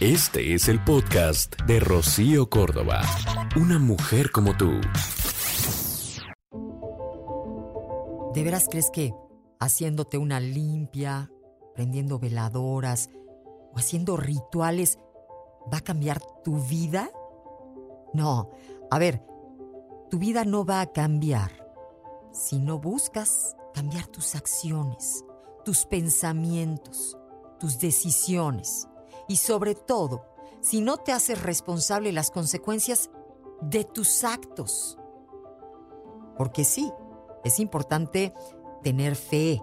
Este es el podcast de Rocío Córdoba. Una mujer como tú. ¿De veras crees que haciéndote una limpia, prendiendo veladoras o haciendo rituales va a cambiar tu vida? No. A ver, tu vida no va a cambiar si no buscas cambiar tus acciones, tus pensamientos, tus decisiones y sobre todo si no te haces responsable las consecuencias de tus actos. Porque sí, es importante tener fe.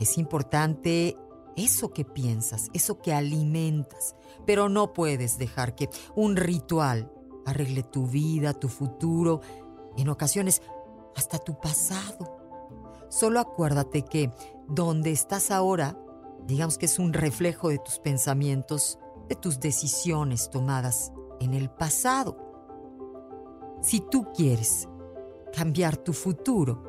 Es importante eso que piensas, eso que alimentas, pero no puedes dejar que un ritual arregle tu vida, tu futuro, en ocasiones hasta tu pasado. Solo acuérdate que donde estás ahora, digamos que es un reflejo de tus pensamientos, de tus decisiones tomadas en el pasado. Si tú quieres cambiar tu futuro,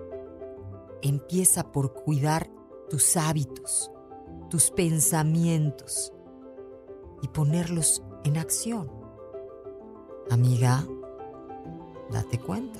empieza por cuidar tus hábitos, tus pensamientos y ponerlos en acción. Amiga, date cuenta.